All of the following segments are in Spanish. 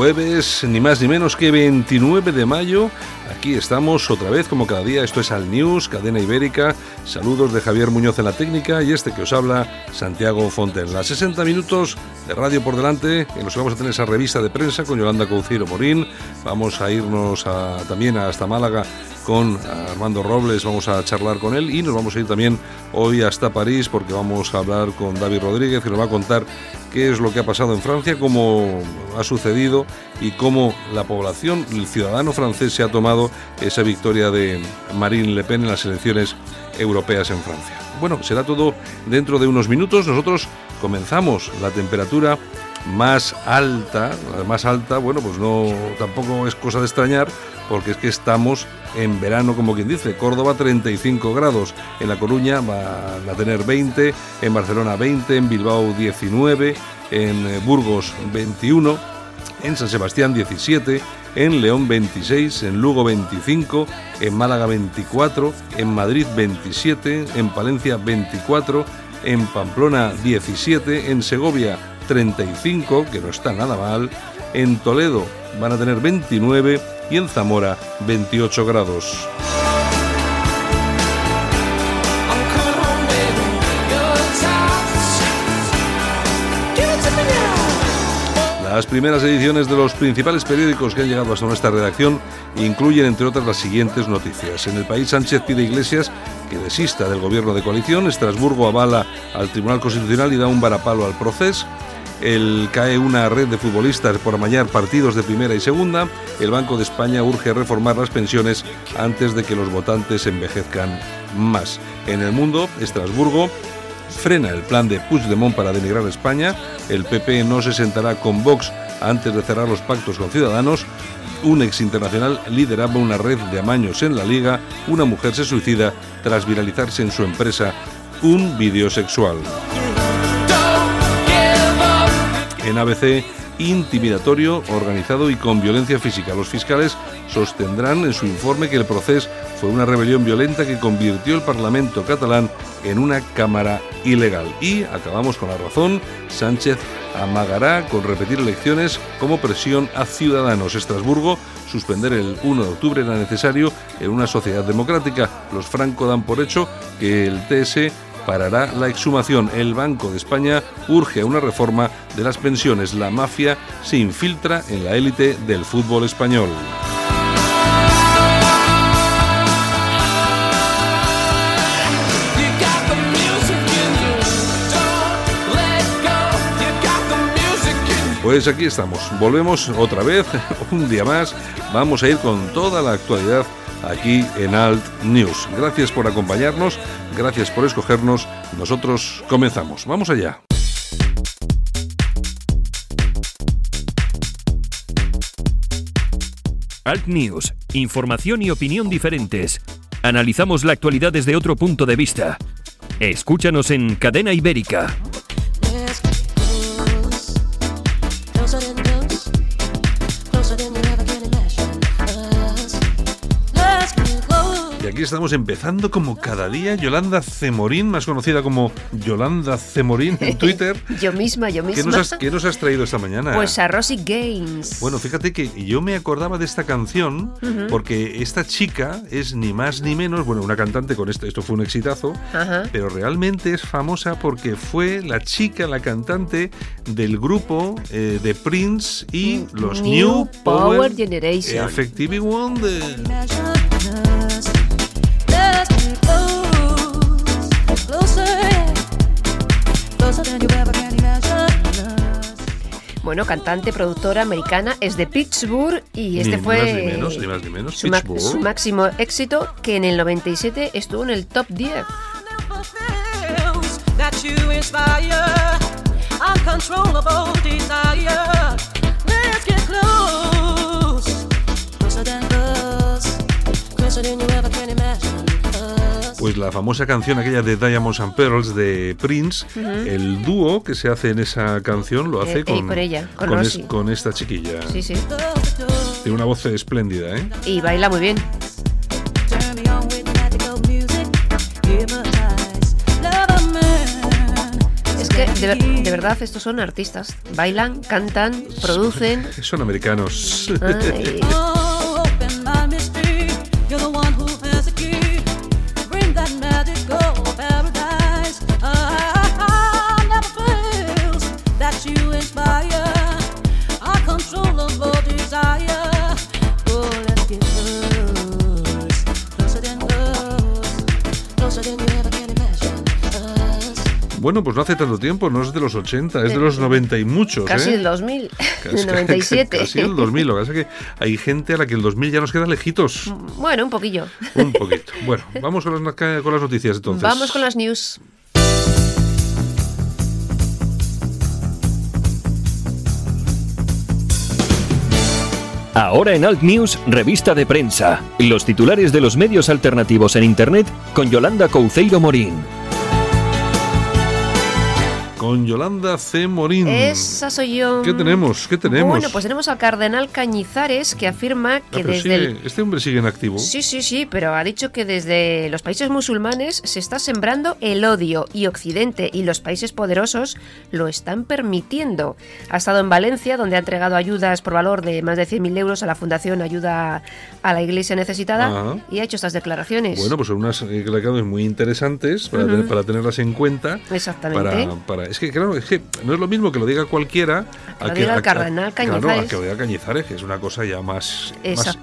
Jueves, ni más ni menos que 29 de mayo. Aquí estamos otra vez, como cada día. Esto es Al News, cadena ibérica. Saludos de Javier Muñoz en la técnica y este que os habla, Santiago Fontenla. 60 minutos de radio por delante, en los que vamos a tener esa revista de prensa con Yolanda Couceiro Morín. Vamos a irnos también hasta Málaga con Armando Robles, vamos a charlar con él y nos vamos a ir también hoy hasta París porque vamos a hablar con David Rodríguez que nos va a contar qué es lo que ha pasado en Francia, cómo ha sucedido y cómo la población, el ciudadano francés se ha tomado esa victoria de Marine Le Pen en las elecciones europeas en Francia. Bueno, será todo dentro de unos minutos. Nosotros comenzamos la temperatura más alta, la más alta, bueno, pues no tampoco es cosa de extrañar porque es que estamos en verano, como quien dice. Córdoba 35 grados, en La Coruña va a tener 20, en Barcelona 20, en Bilbao 19, en eh, Burgos 21, en San Sebastián 17, en León 26, en Lugo 25, en Málaga 24, en Madrid 27, en Palencia 24, en Pamplona 17, en Segovia 35, que no está nada mal, en Toledo van a tener 29 y en Zamora 28 grados. Las primeras ediciones de los principales periódicos que han llegado hasta nuestra redacción incluyen, entre otras, las siguientes noticias. En el país, Sánchez pide Iglesias que desista del gobierno de coalición. Estrasburgo avala al Tribunal Constitucional y da un varapalo al proceso el cae una red de futbolistas por amañar partidos de primera y segunda. El Banco de España urge reformar las pensiones antes de que los votantes envejezcan más. En el mundo, Estrasburgo frena el plan de Puigdemont para denigrar España. El PP no se sentará con Vox antes de cerrar los pactos con Ciudadanos. Un ex internacional lideraba una red de amaños en la liga. Una mujer se suicida tras viralizarse en su empresa un vídeo sexual en ABC intimidatorio, organizado y con violencia física. Los fiscales sostendrán en su informe que el proceso fue una rebelión violenta que convirtió el Parlamento catalán en una cámara ilegal. Y acabamos con la razón, Sánchez amagará con repetir elecciones como presión a ciudadanos. Estrasburgo suspender el 1 de octubre era necesario en una sociedad democrática. Los franco dan por hecho que el TS parará la exhumación. El Banco de España urge a una reforma de las pensiones. La mafia se infiltra en la élite del fútbol español. Pues aquí estamos, volvemos otra vez, un día más, vamos a ir con toda la actualidad aquí en Alt News. Gracias por acompañarnos, gracias por escogernos. Nosotros comenzamos. Vamos allá. Alt News, información y opinión diferentes. Analizamos la actualidad desde otro punto de vista. Escúchanos en Cadena Ibérica. Aquí estamos empezando como cada día. Yolanda Cemorín, más conocida como Yolanda Cemorín en Twitter. yo misma, yo misma. ¿Qué nos, has, traído esta mañana? Pues a Rosy Gaines. Bueno, fíjate que yo me acordaba de esta canción porque esta chica es ni más ni menos, bueno, una cantante con esto, esto fue un exitazo, pero realmente es famosa porque fue la chica, la cantante del grupo eh, de Prince y los New, Power, Generation. Effective Wonder. Bueno, cantante, productora americana, es de Pittsburgh y este fue su, máximo éxito que en el 97 estuvo en el top 10. that you inspire, uncontrollable desire. Let's get close, closer than close, closer than you ever can imagine. Pues la famosa canción aquella de Diamonds and Pearls de Prince, el dúo que se hace en esa canción lo hace Eh, con, ella, con es- Rosy. con esta chiquilla. Sí, sí. Tiene una voz espléndida, ¿eh? Y baila muy bien. De, ver- de verdad estos son artistas. Bailan, cantan, producen. Son americanos. Ay, Bueno, pues no hace tanto tiempo, no es de los 80, es de los 90 y muchos, casi ¿eh? el 2000, Casi- el 97. Casi el 2000, lo que pasa es que hay gente a la que el 2000 ya nos queda lejitos. Bueno, un poquillo. Un poquito. Bueno, vamos con las, con las noticias entonces. Vamos con las news. Ahora en Alt News, revista de prensa. Los titulares de los medios alternativos en Internet con Yolanda Couceiro Morín. Con Yolanda C. Morín. Esa soy yo. ¿Qué tenemos? ¿Qué tenemos? Bueno, pues tenemos al cardenal Cañizares que afirma Ah, que desde sigue- el... Este hombre sigue en activo. Sí, sí, sí, pero ha dicho que desde los países musulmanes se está sembrando el odio y Occidente y los países poderosos lo están permitiendo. Ha estado en Valencia, donde ha entregado ayudas por valor de más de 100.000 euros a la Fundación Ayuda a la Iglesia Necesitada Ajá. y ha hecho estas declaraciones. Bueno, pues son unas declaraciones muy interesantes para, tener- para tenerlas en cuenta. Exactamente. Para, para- es que, claro, es que no es lo mismo que lo diga cualquiera Que lo diga el cardenal claro, a Cañizares. que lo diga Cañizares, que es una cosa ya más,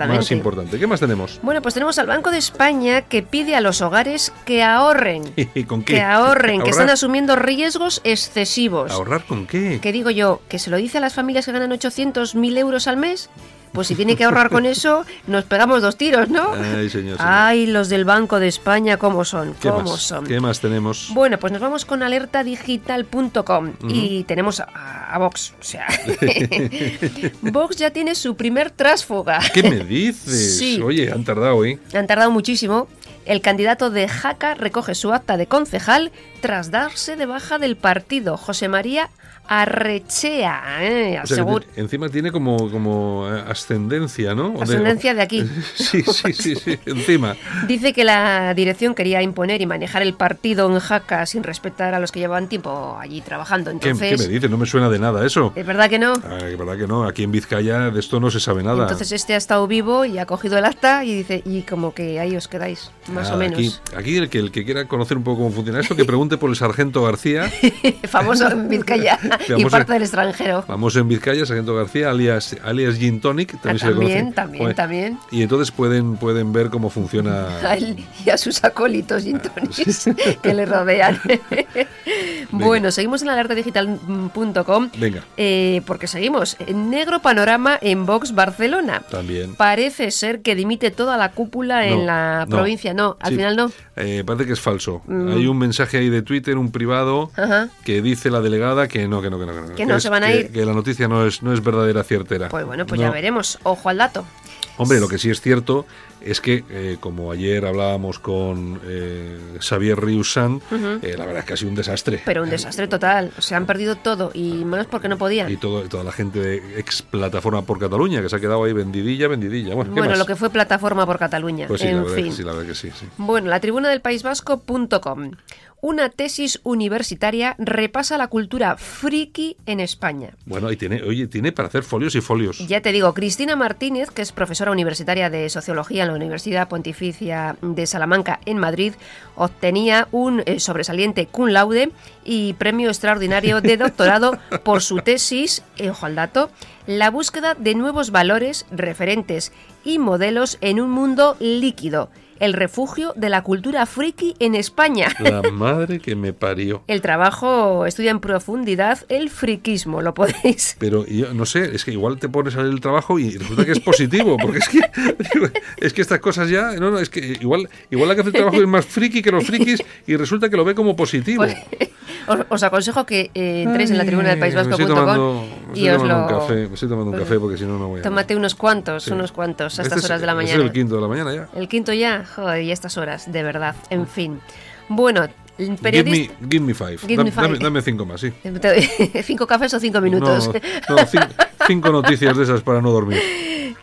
más, importante. ¿Qué más tenemos? Bueno, pues tenemos al Banco de España que pide a los hogares que ahorren. ¿Y con qué? Que ahorren, que están asumiendo riesgos excesivos. ¿Ahorrar con qué? ¿Qué digo yo? ¿Que se lo dice a las familias que ganan 800.000 euros al mes? Pues si tiene que ahorrar con eso, nos pegamos dos tiros, ¿no? Ay, señor. señor. Ay, los del Banco de España, ¿cómo son? ¿Qué ¿Cómo más? son? ¿Qué más tenemos? Bueno, pues nos vamos con alertadigital.com y tenemos a, a Vox. O sea, Vox ya tiene su primer trásfuga. ¿Qué me dices? Sí. Oye, han tardado, ¿eh? Han tardado muchísimo. El candidato de Jaca recoge su acta de concejal tras darse de baja del partido. José María Arrechea. ¿eh? O sea, te- encima tiene como, como eh, ascendencia, ¿no? O Ascendencia de aquí. Sí, sí, sí, sí, encima. Dice que la dirección quería imponer y manejar el partido en Jaca sin respetar a los que llevaban tiempo allí trabajando. ¿Qué, Entonces, qué me dices? No me suena de nada eso. ¿es verdad que no? Ay, verdad que no, aquí en Vizcaya de esto no se sabe nada. Entonces este ha estado vivo y ha cogido el acta y dice, y como que ahí os quedáis, más o Nada, menos. Aquí, aquí el, que, el que quiera conocer un poco cómo funciona esto, que pregunte por el sargento García. Famoso en Vizcaya y parte del extranjero. Vamos en Vizcaya, sargento García, alias, alias Gin Tonic, también Ah, se le también, también, también. Y entonces pueden, pueden ver cómo funciona. A él y a sus acólitos y intonis que le rodean. bueno, seguimos en alertadigital.com Venga. eh, porque seguimos. Negro panorama en Vox Barcelona. También. Parece ser que dimite toda la cúpula No, en la no. provincia. No, al Sí, final no. eh, parece que es falso. Mm. Hay un mensaje ahí de Twitter, un privado, Ajá. que dice la delegada que no, que no, que no. Que no, Que no es- se van a ir. Que la noticia no es, no es verdadera, ciertera. Pues bueno, pues No. ya veremos. Ojo al dato. Hombre, lo que sí es cierto es que, eh, como ayer hablábamos con eh, Xavier Riusan, eh, la verdad es que ha sido un desastre. Pero un desastre total. Se han perdido todo y menos porque no podían. Y todo, toda la gente de ex plataforma por Cataluña, que se ha quedado ahí vendidilla, vendidilla. Bueno, ¿qué Bueno, más? lo que fue plataforma por Cataluña. Pues sí, la en verdad, fin. que sí, la verdad que sí. sí. Bueno, la tribuna del País Vasco.com. Una tesis universitaria repasa la cultura friki en España. Bueno, y tiene, oye, tiene para hacer folios y folios. Ya te digo, Cristina Martínez, que es profesora universitaria de Sociología en la Universidad Pontificia de Salamanca en Madrid, obtenía un eh, sobresaliente cum laude y premio extraordinario de doctorado por su tesis, eh, ojo al dato, la búsqueda de nuevos valores, referentes y modelos en un mundo líquido, el refugio de la cultura friki en España. La madre que me parió. El trabajo estudia en profundidad el friquismo, lo podéis. Pero yo no sé, es que igual te pones a ver el trabajo y resulta que es positivo, porque es que es que estas cosas ya, no, no, es que igual igual la que hace el trabajo es más friki que los frikis y resulta que lo ve como positivo. Pues, os, os aconsejo que eh, entréis en la tribuna del País Vasco.com y os lo... un café, me estoy tomando un café porque si no no voy a. Tómate unos cuantos, Sí. unos cuantos a Este estas es- horas de la este mañana. Es el quinto de la mañana ya. El quinto ya, joder, y estas horas, de verdad. En fin. Bueno, Give periodista... me, give me five. Give me five. Dame, dame cinco más, sí. ¿Cinco cafés o cinco minutos? No, no, cin- cinco noticias de esas para no dormir.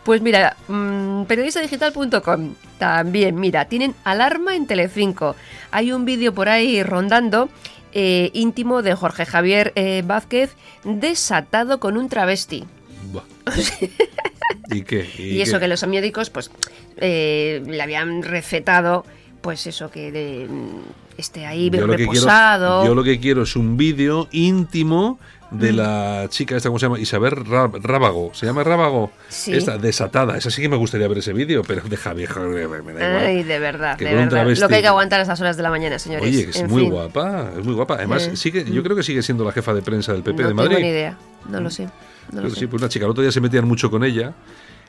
Pues mira, mm, periodistadigital.com también, mira, tienen alarma en Telecinco. Hay un vídeo por ahí rondando eh, íntimo de Jorge Javier eh, Vázquez desatado con un travesti. ¿Y qué? Y, eso qué? que los médicos pues eh, le habían recetado pues eso que de, mm, esté ahí Yo lo, que quiero, reposado. yo lo que quiero es un vídeo íntimo de Mm. la chica esta, ¿cómo se llama? Isabel Rábago. ¿Se llama Rábago? Sí. Esta, desatada. Esa sí que me gustaría ver ese vídeo, pero deja vieja, me da igual. Ay, de verdad, Que de verdad. Lo que hay que aguantar a estas horas de la mañana, señores. Oye, es En muy fin, guapa, es muy guapa. Además, Eh. sigue, yo creo que sigue siendo la jefa de prensa del PP no de Madrid. tengo ni idea, no lo sé. No sí, pues una chica, el otro día se metían mucho con ella.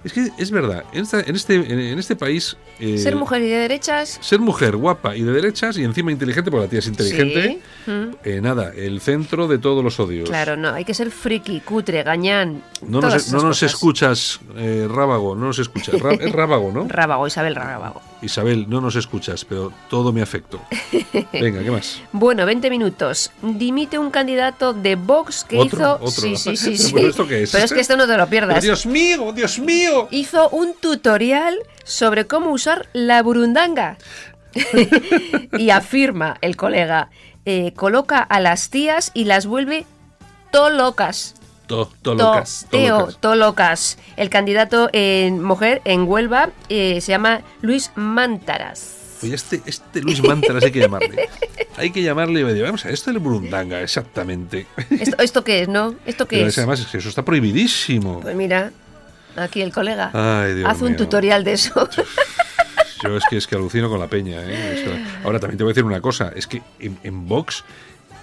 Es que es verdad, en, esta- en este, en, en este país... eh, Ser mujer y de derechas. Ser mujer guapa y de derechas y encima inteligente, porque la tía es inteligente. Sí. Eh, nada, el centro de todos los odios. Claro, no, hay que ser friki, cutre, gañán. No todas nos, esas no nos escuchas, eh, Rábago, no nos escuchas. Es Rábago, ¿no? Rábago, Isabel Rábago. Isabel, no nos escuchas, pero todo mi afecto. Venga, ¿qué más? Bueno, 20 minutos. Dimite un candidato de Vox que ¿Otro? hizo. ¿Otro? Sí, sí, sí. sí. ¿Pero esto qué es? Pero es que esto no te lo pierdas. Dios mío, Dios mío. Hizo un tutorial sobre cómo usar la burundanga. y afirma el colega, eh, coloca a las tías y las vuelve to locas. To, to To- locas, to Teo, locas. to locas. El candidato en mujer en Huelva eh, se llama Luis Mántaras. Oye, este, este Luis Mantaras hay que llamarle. Hay que llamarle y me digo, vamos a esto es el Burundanga, exactamente. ¿Esto, esto qué es, no? ¿Esto qué Pero es? además es que eso está prohibidísimo. Pues mira, aquí el colega Ay, Dios hace un mío. tutorial de eso. Yo es que es que alucino con la peña. ¿eh? Es que- ahora también te voy a decir una cosa, es que en, en Vox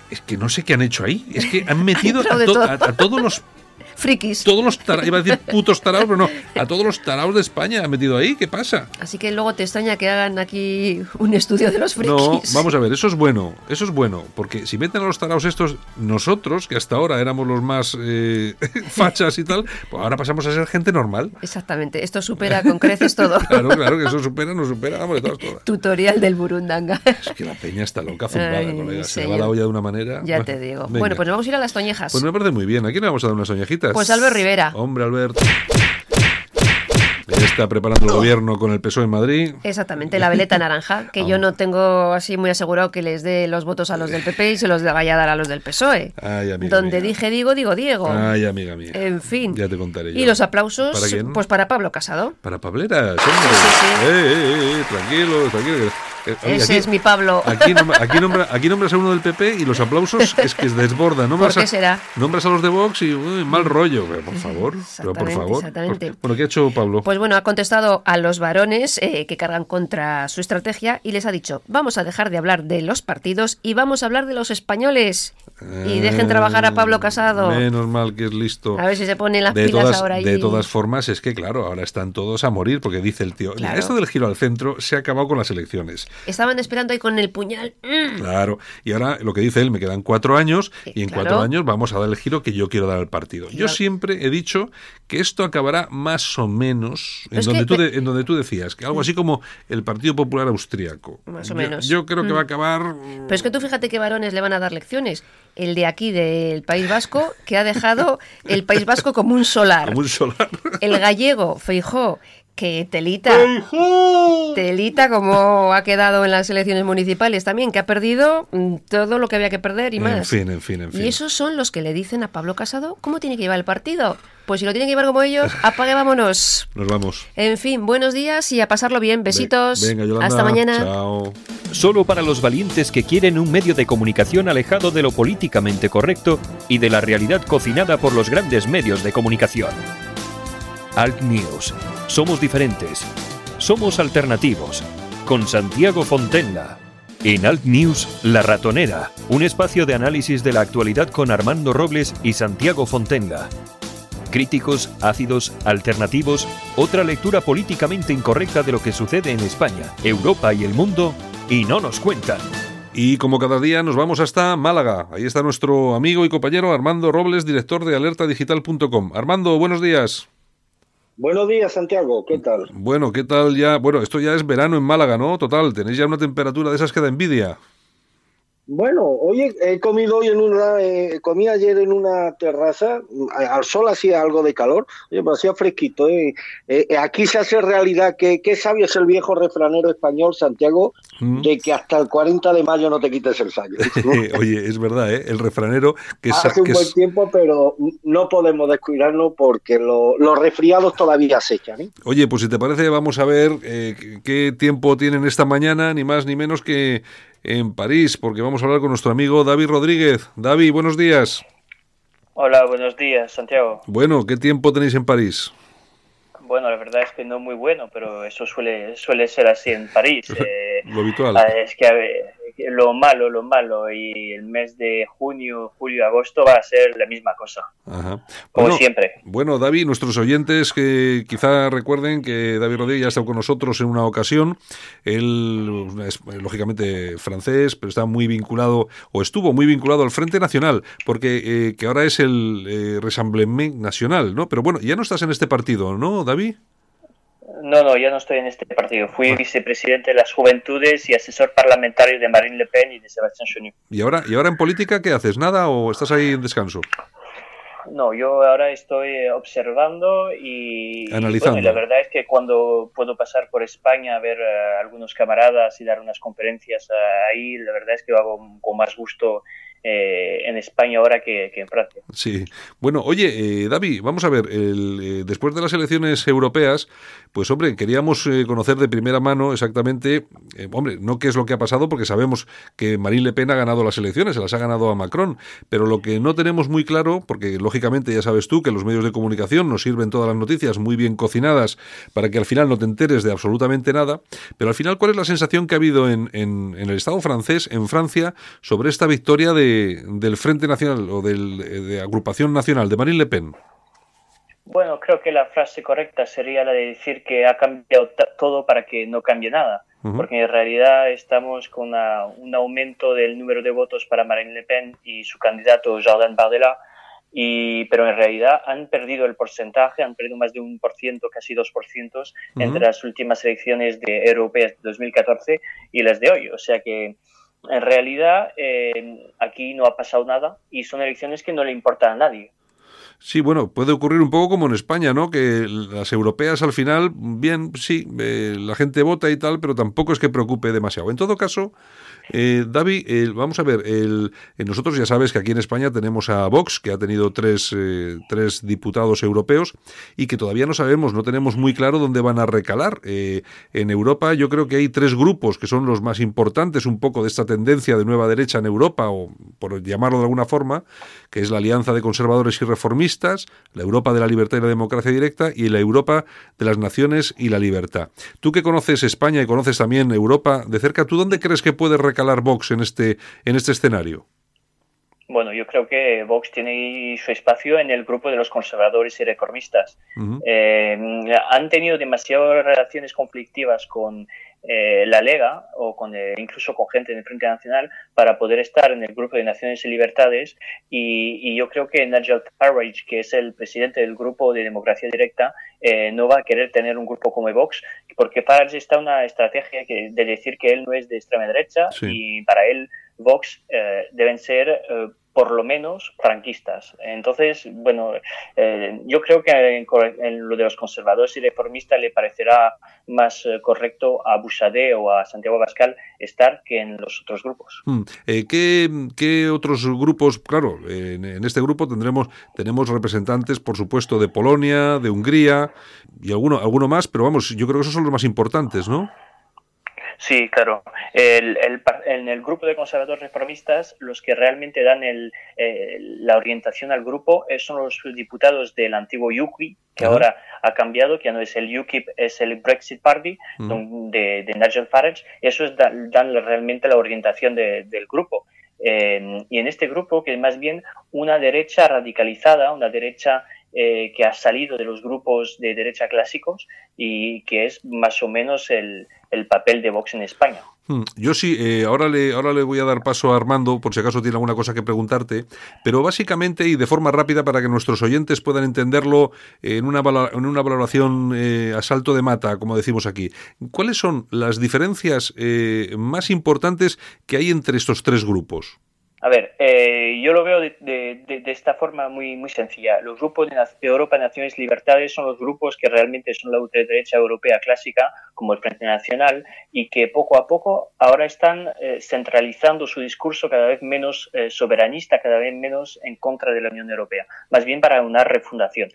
es que no sé qué han hecho ahí. Es que han metido to- a todos los Frikis. todos los taraos, iba a decir putos taraos, pero no, a todos los taraos de España han metido ahí. ¿Qué pasa? Así que luego te extraña que hagan aquí un estudio de los frikis. No, vamos a ver, eso es bueno, eso es bueno, porque si meten a los taraos estos, nosotros, que hasta ahora éramos los más eh, fachas y tal, pues ahora pasamos a ser gente normal. Exactamente, esto supera con creces todo. Claro, claro, que eso supera, nos supera, vamos, de todas, todas. Tutorial del burundanga. Es que la peña está loca, zumbada, Ay, colega. Se le va la olla de una manera. Ya te digo. Venga. Bueno, pues nos vamos a ir a las toñejas. Pues me parece muy bien. ¿A quién le vamos a dar unas oñejitas? Pues Albert Rivera. Hombre, Albert. Ya está preparando el gobierno con el PSOE en Madrid. Exactamente, la veleta naranja, que yo no tengo así muy asegurado que les dé los votos a los del PP y se los vaya a dar a los del PSOE. Ay, amiga Donde mía. dije digo, digo Diego. Ay, amiga mía. En fin. Ya te contaré yo. Y los aplausos, ¿Para quién? pues para Pablo Casado. Para Pableras, hombre. Sí, sí, sí. Eh, eh, eh, tranquilo, tranquilo. Eh, oye, Ese aquí- es mi Pablo. Aquí, nombra- aquí, nombra- aquí nombras a uno del PP y los aplausos es que desbordan. Nombras ¿Por qué a- será? Nombras a los de Vox y uy, mal rollo. Pero por favor, pero por favor. exactamente. Bueno, ¿qué ha hecho Pablo? Pues bueno, ha contestado a los varones eh, que cargan contra su estrategia y les ha dicho, vamos a dejar de hablar de los partidos y vamos a hablar de los españoles. Y dejen trabajar a Pablo Casado. Menos mal que es listo. A ver si se pone las de pilas todas, ahora ahí. de todas formas, es que claro, ahora están todos a morir, porque dice el tío, "Mira, Claro. esto del giro al centro se ha acabado con las elecciones. Estaban esperando ahí con el puñal. ¡Mm! Claro, y ahora lo que dice él, me quedan cuatro años y en Claro. cuatro años vamos a dar el giro que yo quiero dar al partido. Yo Claro. siempre he dicho que esto acabará más o menos en donde, que- tú de- en donde tú decías, que algo así como el Partido Popular Austriaco. Más o Yo- menos. Yo, creo que Mm. va a acabar... Pero es que tú fíjate qué varones le van a dar lecciones. El de aquí del País Vasco, que ha dejado el País Vasco como un solar. Como un solar. El gallego, Feijó, que telita. Telita, como ha quedado en las elecciones municipales también, que ha perdido mm, todo lo que había que perder y En más. fin, en fin, en fin. Y esos son los que le dicen a Pablo Casado cómo tiene que llevar el partido. Pues si lo tienen que llevar como ellos, apague, vámonos. Nos vamos. En fin, buenos días y a pasarlo bien. Besitos. Venga, Yolanda. Hasta mañana. Chao. Solo para los valientes que quieren un medio de comunicación alejado de lo políticamente correcto y de la realidad cocinada por los grandes medios de comunicación. Alt News. Somos diferentes. Somos alternativos. con Santiago Fontenla. En Alt News, La Ratonera, un espacio de análisis de la actualidad con Armando Robles y Santiago Fontenla. Críticos, ácidos, alternativos, otra lectura políticamente incorrecta de lo que sucede en España, Europa y el mundo, y no nos cuentan. Y como cada día nos vamos hasta Málaga. Ahí está nuestro amigo y compañero Armando Robles, director de alertadigital.com. Armando, buenos días. Buenos días, Santiago. ¿Qué tal? Bueno, ¿qué tal ya? Bueno, esto ya es verano en Málaga, ¿no? Total, tenéis ya una temperatura de esas que da envidia. Bueno, hoy he, comido hoy en una, eh, comí ayer en una terraza, al sol hacía algo de calor, oye, pero hacía fresquito. eh. Eh, eh, aquí se hace realidad que, qué sabio es el viejo refranero español, Santiago, Mm. de que hasta el 40 de mayo no te quites el sayo. Oye, es verdad, ¿eh? El refranero que. Hace un que buen tiempo, pero no podemos descuidarnos porque lo- los resfriados todavía acechan. ¿eh? Oye, pues si te parece, vamos a ver eh, qué tiempo tienen esta mañana, ni más ni menos que en París, porque vamos a hablar con nuestro amigo David Rodríguez. David, buenos días. Hola, buenos días, Santiago. Bueno, ¿qué tiempo tenéis en París? Bueno, la verdad es que no muy bueno, pero eso suele, suele ser así en París. Eh, Lo habitual. ah, es que a ver, lo malo, lo malo, y el mes de junio, julio, agosto va a ser la misma cosa, Ajá. como Bueno, siempre. Bueno, David, nuestros oyentes que quizá recuerden que David Rodríguez ya ha estado con nosotros en una ocasión. Él es lógicamente francés, pero está muy vinculado, o estuvo muy vinculado al Frente Nacional, porque eh, que ahora es el eh, Rassemblement Nacional, ¿no? Pero bueno, ya no estás en este partido, ¿no, David? No, no, ya no estoy en este partido. Fui vicepresidente de las Juventudes y asesor parlamentario de Marine Le Pen y de Sébastien Chenu. ¿Y ahora, ¿Y ahora en política qué haces? ¿Nada o estás ahí en descanso? No, yo ahora estoy observando y, y Analizando. bueno, y la verdad es que cuando puedo pasar por España a ver a algunos camaradas y dar unas conferencias ahí, la verdad es que lo hago con más gusto eh, en España ahora que, que en Francia. Sí. Bueno, oye, eh, David, vamos a ver, el, eh, después de las elecciones europeas, pues hombre, queríamos eh, conocer de primera mano exactamente, eh, hombre, no qué es lo que ha pasado, porque sabemos que Marine Le Pen ha ganado las elecciones, se las ha ganado a Macron, pero lo que no tenemos muy claro, porque lógicamente ya sabes tú que los medios de comunicación nos sirven todas las noticias muy bien cocinadas para que al final no te enteres de absolutamente nada, pero al final, ¿cuál es la sensación que ha habido en, en- el Estado francés, en Francia, sobre esta victoria de, del Frente Nacional o eh, de Agrupación Nacional de Marine Le Pen? Bueno, creo que la frase correcta sería la de decir que ha cambiado todo para que no cambie nada, porque en realidad estamos con una- un aumento del número de votos para Marine Le Pen y su candidato Jordan Bardella, y, pero en realidad han perdido el porcentaje, han perdido más de un por ciento, casi dos por ciento, entre Ujú. las últimas elecciones de europeas de 2014 y las de hoy. O sea que en realidad eh, aquí no ha pasado nada y son elecciones que no le importan a nadie. Sí, bueno, puede ocurrir un poco como en España, ¿no? Que las europeas al final, bien, sí, eh, la gente vota y tal, pero tampoco es que preocupe demasiado. En todo caso, eh, David, vamos a ver, eh, nosotros ya sabes que aquí en España tenemos a Vox, que ha tenido tres, eh, tres diputados europeos y que todavía no sabemos, no tenemos muy claro dónde van a recalar. Eh, en Europa yo creo que hay tres grupos que son los más importantes un poco de esta tendencia de nueva derecha en Europa, o por llamarlo de alguna forma, que es la Alianza de Conservadores y Reformistas, la Europa de la Libertad y la Democracia Directa y la Europa de las Naciones y la Libertad. Tú que conoces España y conoces también Europa de cerca, ¿tú dónde crees que puede recalar Vox en este, en este escenario? Bueno, yo creo que Vox tiene su espacio en el grupo de los conservadores y reformistas. Eh, han tenido demasiadas relaciones conflictivas con eh, la Lega o con, eh, incluso con gente del Frente Nacional para poder estar en el grupo de Naciones y Libertades y, y yo creo que Nigel Farage, que es el presidente del grupo de Democracia Directa, eh, no va a querer tener un grupo como Vox porque Farage está una estrategia que, de decir que él no es de extrema derecha Sí. y para él Vox eh, deben ser eh, por lo menos franquistas. Entonces, bueno, eh, yo creo que en, en lo de los conservadores y reformistas le parecerá más eh, correcto a Bouchardet o a Santiago Pascal estar que en los otros grupos. Hmm. Eh, ¿qué, qué otros grupos? Claro, en, en este grupo tendremos tenemos representantes, por supuesto, de Polonia, de Hungría y alguno, alguno más, pero vamos, yo creo que esos son los más importantes, ¿no? Sí, claro. El, el, en el grupo de conservadores reformistas, los que realmente dan el, eh, la orientación al grupo eh, son los diputados del antiguo UKIP, que ahora ha cambiado, que ya no es el UKIP, es el Brexit Party de, de Nigel Farage. Esos dan, dan realmente la orientación de- del grupo. Eh, y en este grupo, que es más bien una derecha radicalizada, una derecha eh, que ha salido de los grupos de derecha clásicos y que es más o menos el, el papel de Vox en España. Hmm, Yo sí, eh, ahora, le, ahora le voy a dar paso a Armando, por si acaso tiene alguna cosa que preguntarte, pero básicamente y de forma rápida para que nuestros oyentes puedan entenderlo eh, en una, en una valoración a salto de mata, como decimos aquí. ¿Cuáles son las diferencias más importantes que hay entre estos tres grupos? A ver, eh, yo lo veo de, de- esta forma muy, muy sencilla. Los grupos de Europa Naciones Libertades son los grupos que realmente son la ultraderecha europea clásica, como el Frente Nacional, y que poco a poco ahora están eh, centralizando su discurso cada vez menos eh, soberanista, cada vez menos en contra de la Unión Europea, más bien para una refundación.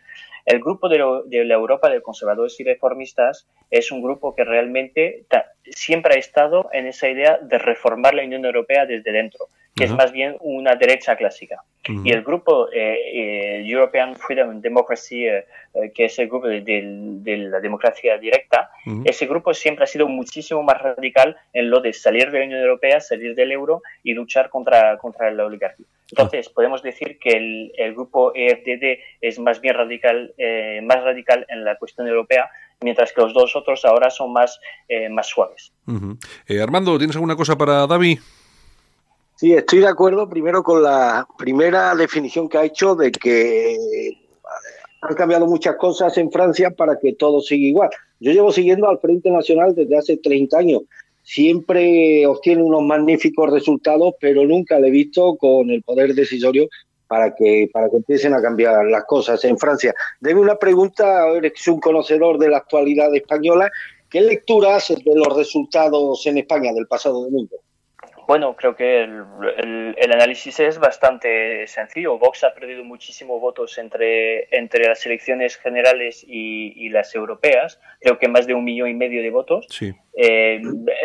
El grupo de, la Europa de conservadores y reformistas es un grupo que realmente siempre ha estado en esa idea de reformar la Unión Europea desde dentro, que es más bien una derecha clásica. Y el grupo eh, eh, European Freedom and Democracy, eh, que es el grupo de, la democracia directa, ese grupo siempre ha sido muchísimo más radical en lo de salir de la Unión Europea, salir del euro y luchar contra, contra la oligarquía. Entonces, podemos decir que el, el grupo EFDD es más bien radical, más radical en la cuestión europea, mientras que los dos otros ahora son más, más suaves. Armando, ¿tienes alguna cosa para David? Sí, estoy de acuerdo primero con la primera definición que ha hecho de que han cambiado muchas cosas en Francia para que todo siga igual. Yo llevo siguiendo al Frente Nacional desde hace 30 años. Siempre obtiene unos magníficos resultados, pero nunca le he visto con el poder decisorio para que, para que empiecen a cambiar las cosas en Francia. Debe una pregunta, eres un conocedor de la actualidad española, ¿qué lectura haces de los resultados en España del pasado domingo? Bueno, creo que el, el- el análisis es bastante sencillo. Vox ha perdido muchísimos votos entre, entre las elecciones generales y, y las europeas. Creo que más de un millón y medio de votos. Sí. Eh,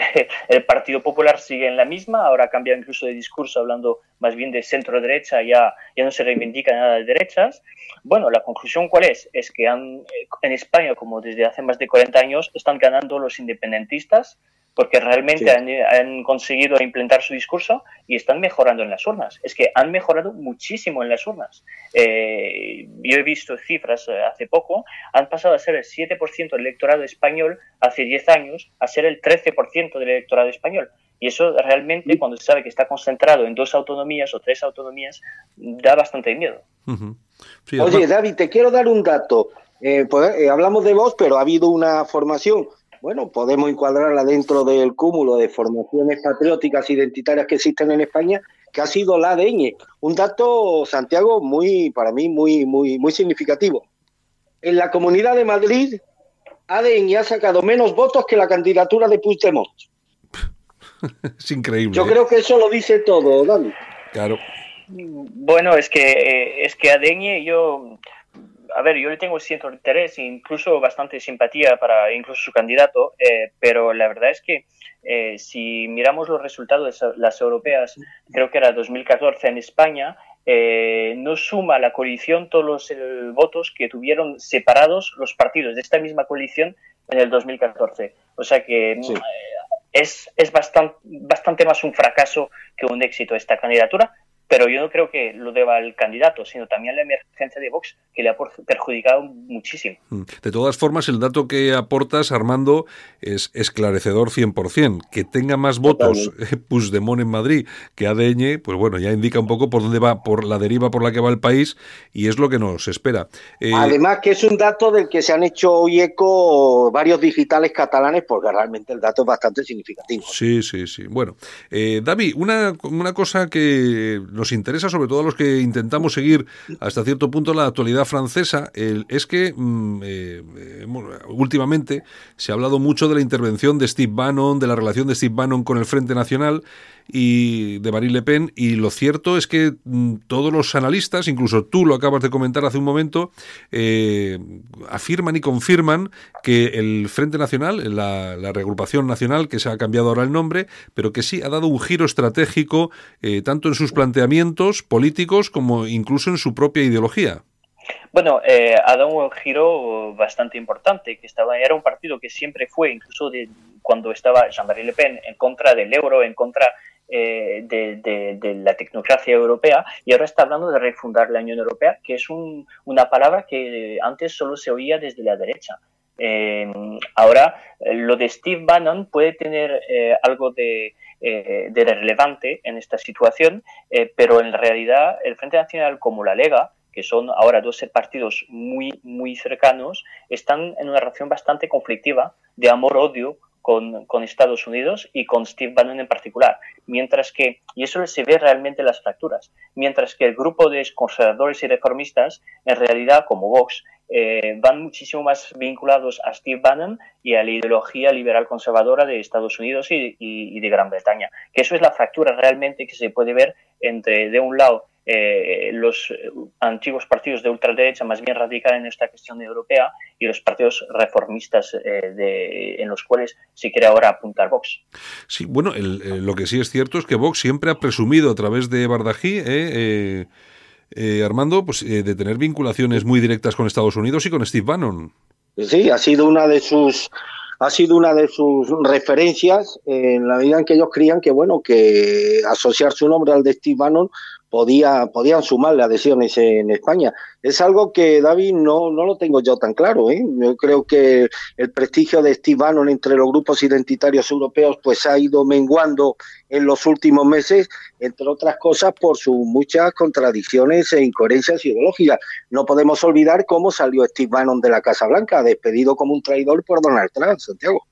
el Partido Popular sigue en la misma, ahora cambia incluso de discurso hablando más bien de centro derecha, ya, ya no se reivindica nada de derechas. Bueno, la conclusión cuál es? Es que han, en España, como desde hace más de 40 años, están ganando los independentistas porque realmente Sí. han, han conseguido implementar su discurso y están mejorando en las urnas. Es que han mejorado muchísimo en las urnas. Eh, yo he visto cifras eh, hace poco, han pasado a ser el 7% del electorado español hace 10 años a ser el 13% del electorado español. Y eso realmente, cuando se sabe que está concentrado en dos autonomías o tres autonomías, da bastante miedo. Ujú. Sí, Oye. David, te quiero dar un dato. Eh, pues, eh, hablamos de vos, pero ha habido una formación. Bueno, podemos encuadrarla dentro del cúmulo de formaciones patrióticas identitarias que existen en España, que ha sido la ADN. Un dato, Santiago, muy, para mí, muy, muy, muy significativo. En la Comunidad de Madrid, ADN ha sacado menos votos que la candidatura de Puigdemont. es increíble. Yo ¿eh? creo que eso lo dice todo, David. Claro. Bueno, es que eh, es que a Deñe yo a ver, yo le tengo cierto interés e incluso bastante simpatía para incluso su candidato, eh, pero la verdad es que eh, si miramos los resultados de las europeas, creo que era 2014 en España, eh, no suma la coalición todos los eh, votos que tuvieron separados los partidos de esta misma coalición en el 2014. O sea que Sí. eh, es, es bastante, bastante más un fracaso que un éxito esta candidatura, pero yo no creo que lo deba al candidato, sino también la emergencia de Vox, que le ha perjudicado muchísimo. Mm. De todas formas, el dato que aportas, Armando, es esclarecedor 100%. Que tenga más votos eh, Puigdemont en Madrid que ADN, pues bueno, ya indica un poco por dónde va, por la deriva por la que va el país y es lo que nos espera. Eh, Además que es un dato del que se han hecho hoy eco varios digitales catalanes porque realmente el dato es bastante significativo. Sí, sí, sí. Bueno, eh, David, una, una cosa que nos nos interesa, sobre todo a los que intentamos seguir hasta cierto punto la actualidad francesa, es que mm, eh, últimamente se ha hablado mucho de la intervención de Steve Bannon, de la relación de Steve Bannon con el Frente Nacional y de Marine Le Pen, y lo cierto es que mm, todos los analistas, incluso tú lo acabas de comentar hace un momento, eh, afirman y confirman que el Frente Nacional, la, la, reagrupación nacional, que se ha cambiado ahora el nombre, pero que sí ha dado un giro estratégico eh, tanto en sus planteamientos políticos como incluso en su propia ideología. Bueno, eh, ha dado un giro bastante importante, que estaba era un partido que siempre fue, incluso de cuando estaba Jean-Marie Le Pen, en contra del euro, en contra eh, de, la tecnocracia europea y ahora está hablando de refundar la Unión Europea, que es un, una palabra que antes solo se oía desde la derecha. Eh, ahora, lo de Steve Bannon puede tener eh, algo de, eh, relevante en esta situación, eh, pero en realidad el Frente Nacional como la Lega, que son ahora dos partidos muy, muy cercanos, están en una relación bastante conflictiva de amor-odio con, con, Estados Unidos y con Steve Bannon en particular. Mientras que, y eso se ve realmente en las fracturas, mientras que el grupo de conservadores y reformistas, en realidad, como Vox, eh, van muchísimo más vinculados a Steve Bannon y a la ideología liberal conservadora de Estados Unidos y, de Gran Bretaña. Que eso es la fractura realmente que se puede ver entre, de un lado, eh, los antiguos partidos de ultraderecha más bien radical en esta cuestión europea y los partidos reformistas eh, en los cuales se quiere ahora apuntar Vox. Sí, bueno, el, lo que sí es cierto es que Vox siempre ha presumido a través de Bardají, eh, Armando, pues de tener vinculaciones muy directas con Estados Unidos y con Steve Bannon. Sí, ha sido una de sus ha sido una de sus referencias en la medida en que ellos creían que bueno que asociar su nombre al de Steve Bannon podía, podían sumarle adhesiones en España. Es algo que, David, no, no lo tengo yo tan claro. ¿eh? Yo creo que el prestigio de Steve Bannon entre los grupos identitarios europeos pues ha ido menguando en los últimos meses, entre otras cosas por sus muchas contradicciones e incoherencias ideológicas. No podemos olvidar cómo salió Steve Bannon de la Casa Blanca, despedido como un traidor por Donald Trump, Santiago.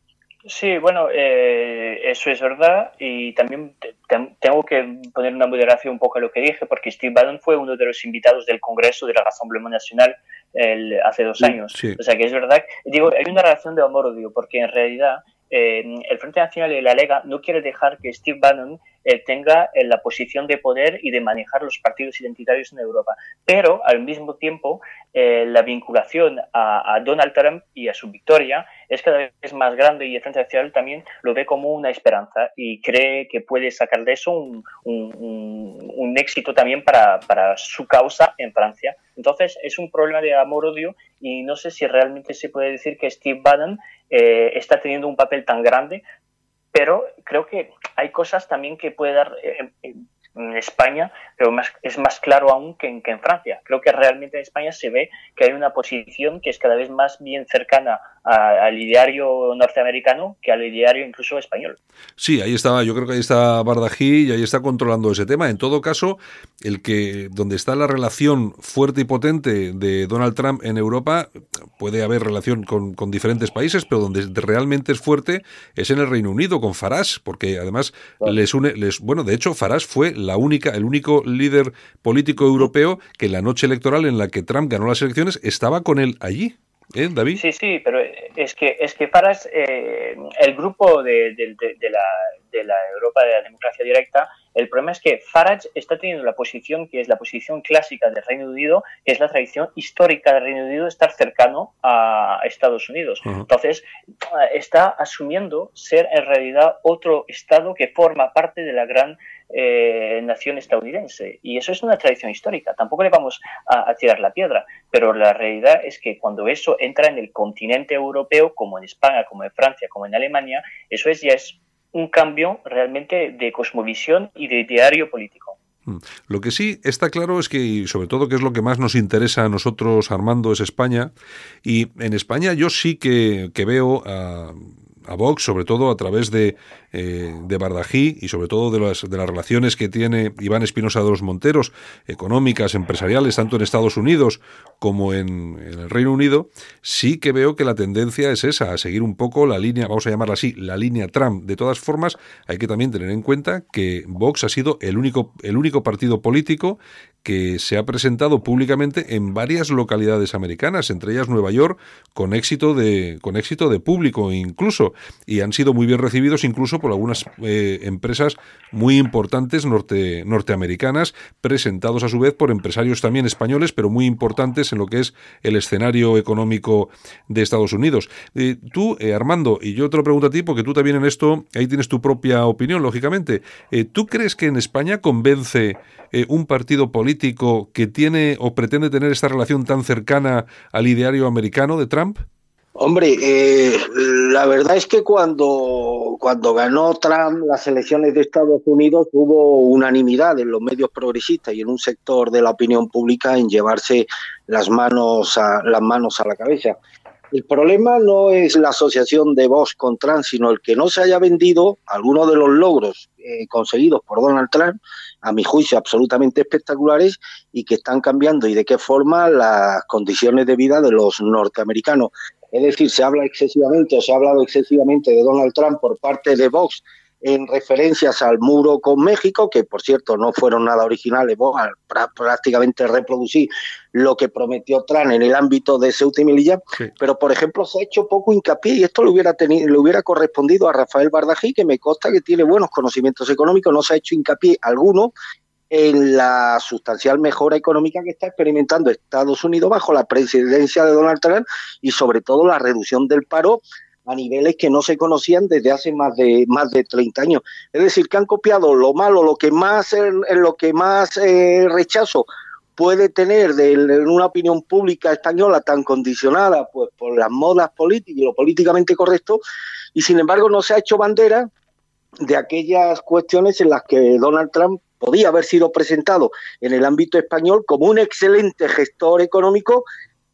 Sí, bueno, eh, eso es verdad y también te, tengo que poner una moderación un poco a lo que dije porque Steve Bannon fue uno de los invitados del Congreso de la Asamblea Nacional el, hace dos años. Sí. O sea que es verdad, digo, hay una relación de amor-odio porque en realidad eh, el Frente Nacional y la Lega no quiere dejar que Steve Bannon eh, tenga eh, la posición de poder y de manejar los partidos identitarios en Europa. Pero al mismo tiempo, eh, la vinculación a, Donald Trump y a su victoria es cada vez más grande y el Frente también lo ve como una esperanza y cree que puede sacar de eso un, éxito también para, para su causa en Francia. Entonces es un problema de amor-odio y no sé si realmente se puede decir que Steve Bannon eh, está teniendo un papel tan grande, pero creo que hay cosas también que puede dar eh, en España, pero más, es más claro aún que en, que en, Francia. Creo que realmente en España se ve que hay una posición que es cada vez más bien cercana a, al ideario norteamericano que al ideario incluso español. Sí, ahí está, yo creo que ahí está Bardají y ahí está controlando ese tema. En todo caso, el que donde está la relación fuerte y potente de Donald Trump en Europa, puede haber relación con, con diferentes países, pero donde realmente es fuerte es en el Reino Unido, con Farage, porque además bueno. les une, les, bueno, de hecho, Farage fue la única, el único líder político europeo que en la noche electoral en la que Trump ganó las elecciones estaba con él allí. ¿Eh, David? Sí, sí, pero es que, es que Farage, eh, el grupo de, de, de, de, la, de la Europa de la democracia directa, el problema es que Farage está teniendo la posición que es la posición clásica del Reino Unido, que es la tradición histórica del Reino Unido estar cercano a Estados Unidos. Uh -huh. Entonces, está asumiendo ser en realidad otro Estado que forma parte de la gran eh, nación estadounidense. Y eso es una tradición histórica. Tampoco le vamos a, tirar la piedra. Pero la realidad es que cuando eso entra en el continente europeo, como en España, como en Francia, como en Alemania, eso es ya es un cambio realmente de cosmovisión y de ideario político. Lo que sí está claro es que, y sobre todo que es lo que más nos interesa a nosotros, Armando, es España. Y en España yo sí que, que veo a Vox, sobre todo a través de, eh, de Bardají y sobre todo de las, de las relaciones que tiene Iván Espinosa de los Monteros, económicas, empresariales, tanto en Estados Unidos como en, el Reino Unido, sí que veo que la tendencia es esa, a seguir un poco la línea, vamos a llamarla así, la línea Trump. De todas formas, hay que también tener en cuenta que Vox ha sido el único, el único partido político que se ha presentado públicamente en varias localidades americanas, entre ellas Nueva York, con éxito de, con éxito de público incluso, y han sido muy bien recibidos incluso por algunas eh, empresas muy importantes norte, norteamericanas, presentados a su vez por empresarios también españoles, pero muy importantes en lo que es el escenario económico de Estados Unidos. Tú, eh, Armando, y yo te lo pregunto a ti, porque tú también en esto, ahí tienes tu propia opinión, lógicamente, eh, ¿tú crees que en España convence eh, un partido político que tiene o pretende tener esta relación tan cercana al ideario americano de Trump? Hombre, eh, la verdad es que cuando, cuando ganó Trump las elecciones de Estados Unidos hubo unanimidad en los medios progresistas y en un sector de la opinión pública en llevarse las manos a, las manos a la cabeza. El problema no es la asociación de Vox con Trump, sino el que no se haya vendido algunos de los logros eh, conseguidos por Donald Trump, a mi juicio absolutamente espectaculares, y que están cambiando y de qué forma las condiciones de vida de los norteamericanos. Es decir, se habla excesivamente o se ha hablado excesivamente de Donald Trump por parte de Vox en referencias al muro con México, que por cierto no fueron nada originales, al prácticamente reproducir lo que prometió Trump en el ámbito de Ceuta y Melilla, sí. pero por ejemplo se ha hecho poco hincapié y esto le hubiera tenido, le hubiera correspondido a Rafael Bardají, que me consta que tiene buenos conocimientos económicos, no se ha hecho hincapié alguno en la sustancial mejora económica que está experimentando Estados Unidos bajo la presidencia de Donald Trump y sobre todo la reducción del paro a niveles que no se conocían desde hace más de más de 30 años. Es decir, que han copiado lo malo, lo que más en lo que más eh, rechazo puede tener de, una opinión pública española tan condicionada pues por las modas políticas y lo políticamente correcto y sin embargo no se ha hecho bandera de aquellas cuestiones en las que Donald Trump podía haber sido presentado en el ámbito español como un excelente gestor económico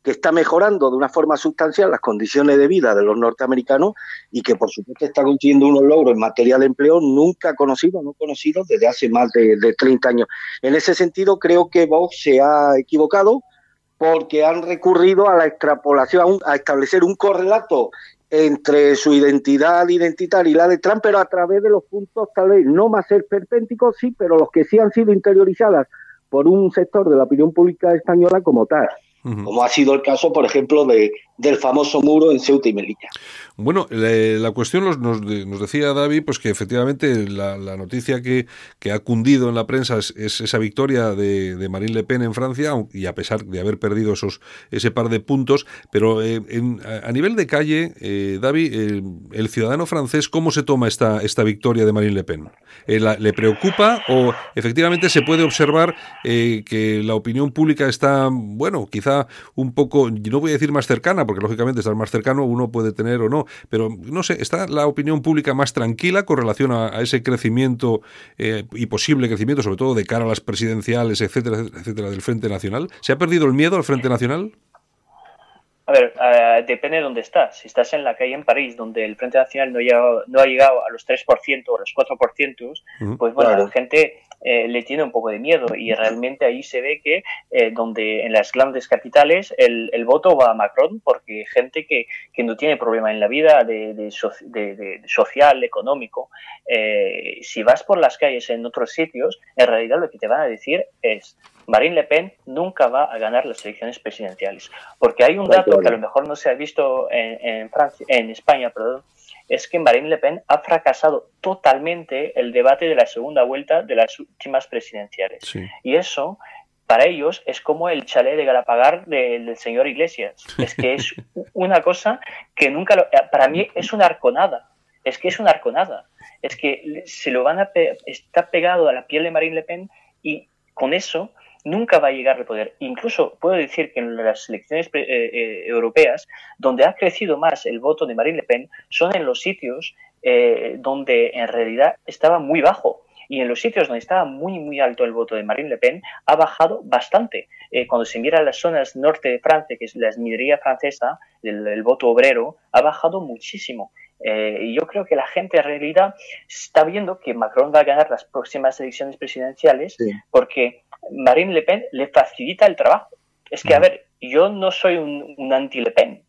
que está mejorando de una forma sustancial las condiciones de vida de los norteamericanos y que por supuesto está consiguiendo unos logros en materia de empleo nunca conocidos, no conocidos desde hace más de, de 30 años. En ese sentido creo que Vox se ha equivocado porque han recurrido a la extrapolación, a establecer un correlato entre su identidad identitaria y la de Trump, pero a través de los puntos tal vez no más esperpénticos, sí, pero los que sí han sido interiorizadas por un sector de la opinión pública española como tal como ha sido el caso, por ejemplo, de, del famoso muro en Ceuta y Melilla. Bueno, la, la cuestión nos, nos, decía David, pues que efectivamente la, noticia que, que, ha cundido en la prensa es, es esa victoria de, Marine Le Pen en Francia, y a pesar de haber perdido esos ese par de puntos, pero eh, a nivel de calle, eh, David, el, el, ciudadano francés, ¿cómo se toma esta, esta victoria de Marine Le Pen? Eh, ¿Le preocupa o efectivamente se puede observar eh, que la opinión pública está, bueno, quizá un poco, no voy a decir más cercana, porque lógicamente estar más cercano uno puede tener o no, pero no sé, ¿está la opinión pública más tranquila con relación a, a ese crecimiento eh, y posible crecimiento, sobre todo de cara a las presidenciales, etcétera, etcétera, del Frente Nacional? ¿Se ha perdido el miedo al Frente Nacional? A ver, uh, depende de dónde estás. Si estás en la calle en París, donde el Frente Nacional no, llegado, no ha llegado a los 3% o a los 4%, uh -huh. pues bueno, claro. la gente eh, le tiene un poco de miedo y realmente ahí se ve que eh, donde en las grandes capitales el, el, voto va a Macron porque gente que, que no tiene problema en la vida de, de, de, de social, económico, eh, si vas por las calles en otros sitios, en realidad lo que te van a decir es Marine Le Pen nunca va a ganar las elecciones presidenciales. Porque hay un dato que a lo mejor no se ha visto en, en, Francia, en España, perdón, es que Marine Le Pen ha fracasado totalmente el debate de la segunda vuelta de las últimas presidenciales. Sí. Y eso para ellos es como el chalet de Galapagar de, del señor Iglesias. Es que es una cosa que nunca lo, para mí es una arconada. Es que es una arconada. Es que se lo van a pe está pegado a la piel de Marine Le Pen y con eso nunca va a llegar al poder. Incluso puedo decir que en las elecciones eh, eh, europeas, donde ha crecido más el voto de Marine Le Pen, son en los sitios eh, donde en realidad estaba muy bajo. Y en los sitios donde estaba muy, muy alto el voto de Marine Le Pen, ha bajado bastante. Cuando se mira las zonas norte de Francia, que es la minería francesa, el, el voto obrero, ha bajado muchísimo. Eh, y yo creo que la gente en realidad está viendo que Macron va a ganar las próximas elecciones presidenciales sí. porque Marine Le Pen le facilita el trabajo. Es que, a ver, yo no soy un, un anti-Le Pen,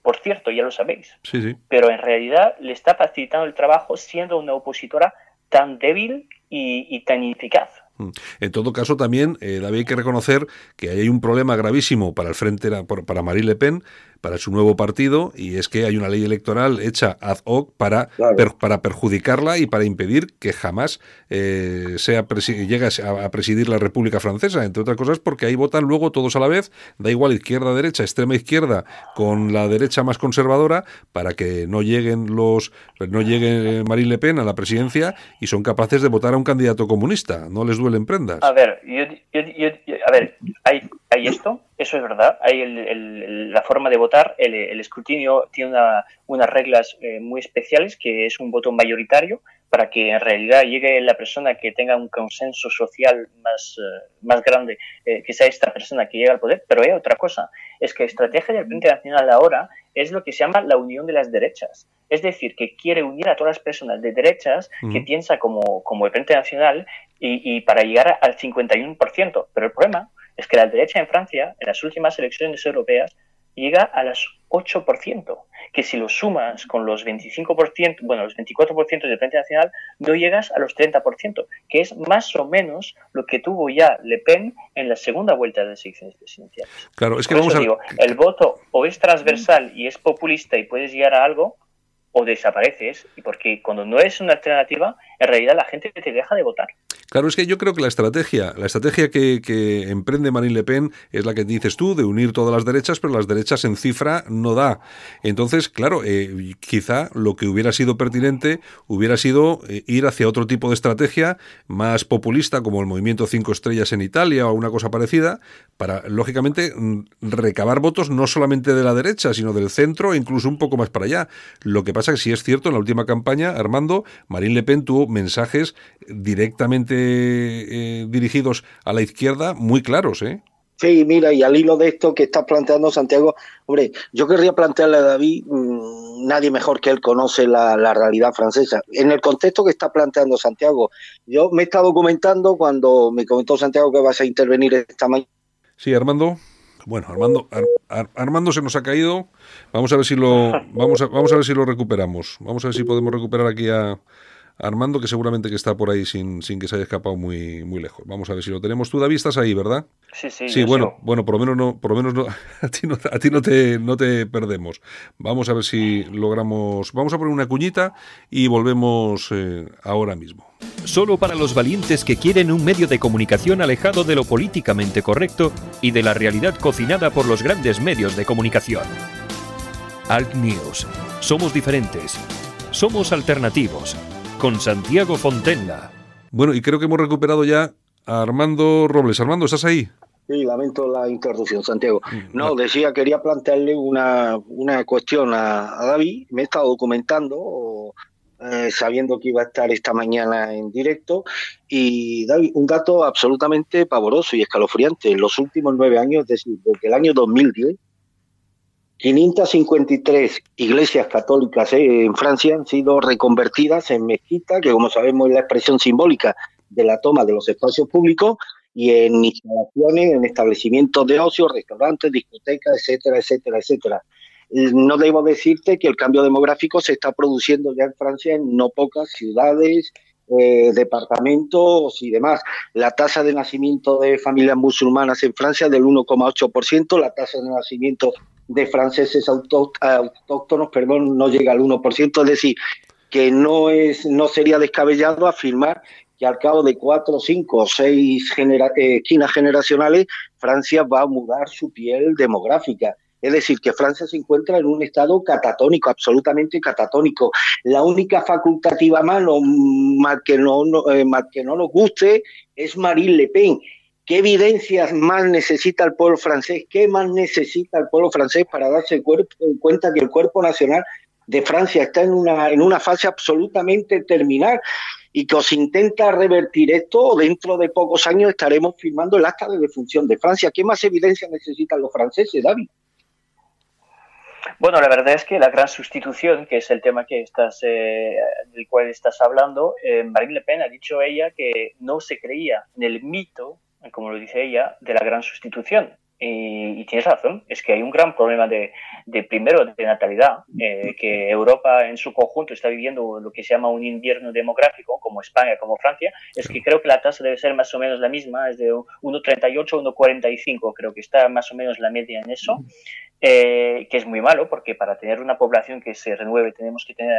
por cierto, ya lo sabéis, Sí, sí. pero en realidad le está facilitando el trabajo siendo una opositora tan débil y, y tan ineficaz. Mm. En todo caso, también, eh, David, hay que reconocer que hay un problema gravísimo para el Frente, para Marine Le Pen, para su nuevo partido, y es que hay una ley electoral hecha ad hoc para, Claro. per- para perjudicarla y para impedir que jamás eh, sea presi- llegue a, a presidir la República Francesa, entre otras cosas porque ahí votan luego todos a la vez, da igual izquierda, derecha, extrema izquierda, con la derecha más conservadora, para que no lleguen los no llegue Marine Le Pen a la presidencia y son capaces de votar a un candidato comunista, no les duelen prendas. A ver, yo, yo- yo- yo- a ver, hay, hay esto, eso es verdad, hay el- el- la forma de votar, el, el escrutinio tiene una- unas reglas eh, muy especiales, que es un voto mayoritario, para que en realidad llegue la persona que tenga un consenso social más, eh, más grande, eh, que sea esta persona que llega al poder, pero hay otra cosa, es que la estrategia del Frente Nacional ahora es lo que se llama la unión de las derechas, es decir, que quiere unir a todas las personas de derechas que Ujú. piensa como, como el Frente Nacional y, y para llegar al 51%. Pero el problema es que la derecha en Francia, en las últimas elecciones europeas, llega a las 8%, que si lo sumas con los 25%, bueno, los 24% del Frente Nacional, no llegas a los 30%, que es más o menos lo que tuvo ya Le Pen en la segunda vuelta de las elecciones presidenciales. Claro, es que Por vamos eso a digo, el voto o es transversal y es populista y puedes llegar a algo, o desapareces, y porque cuando no es una alternativa, en realidad la gente te deja de votar. Claro, es que yo creo que la estrategia, la estrategia que, emprende Marine Le Pen es la que dices tú, de unir todas las derechas, pero las derechas en cifra no da. Entonces, claro, eh, quizá lo que hubiera sido pertinente hubiera sido eh, ir hacia otro tipo de estrategia más populista, como el movimiento Cinco Estrellas en Italia o una cosa parecida, para, lógicamente, mm, recabar votos no solamente de la derecha, sino del centro e incluso un poco más para allá. Lo que pasa que sí es cierto, en la última campaña, Armando, Marine Le Pen tuvo mensajes directamente eh, dirigidos a la izquierda muy claros, ¿eh? Sí, mira, y al hilo de esto que estás planteando, Santiago, hombre, yo querría plantearle a David, mmm, nadie mejor que él conoce la, la, realidad francesa. En el contexto que está planteando Santiago, yo me he estado documentando cuando me comentó Santiago que vas a intervenir esta mañana. Sí, Armando. Bueno, Armando, Ar, Ar, Armando se nos ha caído. Vamos a ver si lo vamos a, vamos a ver si lo recuperamos. Vamos a ver si podemos recuperar aquí a Armando, que seguramente que está por ahí sin, sin que se haya escapado muy, muy lejos. Vamos a ver si lo tenemos. Tú, David, estás ahí, ¿verdad? Sí, sí. Sí, bueno, sigo. bueno, por lo menos no, por lo menos no, a ti no, a ti no te, no te perdemos. Vamos a ver si logramos. Vamos a poner una cuñita y volvemos eh, ahora mismo. Solo para los valientes que quieren un medio de comunicación alejado de lo políticamente correcto y de la realidad cocinada por los grandes medios de comunicación. Alt News. Somos diferentes. Somos alternativos con Santiago Fontenla. Bueno, y creo que hemos recuperado ya a Armando Robles. Armando, ¿estás ahí? Sí, lamento la interrupción, Santiago. No, decía, quería plantearle una, una cuestión a, a, David. Me he estado documentando, eh, sabiendo que iba a estar esta mañana en directo. Y David, un dato absolutamente pavoroso y escalofriante. En los últimos nueve años, es decir, desde el año 2010, 553 iglesias católicas eh, en Francia han sido reconvertidas en mezquita, que como sabemos es la expresión simbólica de la toma de los espacios públicos, y en instalaciones, en establecimientos de ocio, restaurantes, discotecas, etcétera, etcétera, etcétera. No debo decirte que el cambio demográfico se está produciendo ya en Francia en no pocas ciudades, eh, departamentos y demás. La tasa de nacimiento de familias musulmanas en Francia del 1,8%, la tasa de nacimiento de franceses autóctonos, perdón, no llega al 1%, es decir, que no es no sería descabellado afirmar que al cabo de cuatro, cinco o seis genera eh, esquinas generacionales, Francia va a mudar su piel demográfica. Es decir, que Francia se encuentra en un estado catatónico, absolutamente catatónico. La única facultativa mano, más que no, no eh, más que no nos guste, es Marine Le Pen. ¿Qué evidencias más necesita el pueblo francés? ¿Qué más necesita el pueblo francés para darse cuenta que el cuerpo nacional de Francia está en una, en una fase absolutamente terminal? y que os intenta revertir esto, dentro de pocos años estaremos firmando el acta de defunción de Francia. ¿Qué más evidencia necesitan los franceses, David? Bueno, la verdad es que la gran sustitución, que es el tema que estás, eh, del cual estás hablando, eh, Marine Le Pen ha dicho ella que no se creía en el mito, como lo dice ella, de la gran sustitución. y, tienes razón, es que hay un gran problema de, de primero, de natalidad, eh, que Europa en su conjunto está viviendo lo que se llama un invierno demográfico, como España, como Francia, es que creo que la tasa debe ser más o menos la misma, es de 1,38, 1,45, creo que está más o menos la media en eso, eh, que es muy malo, porque para tener una población que se renueve tenemos que tener,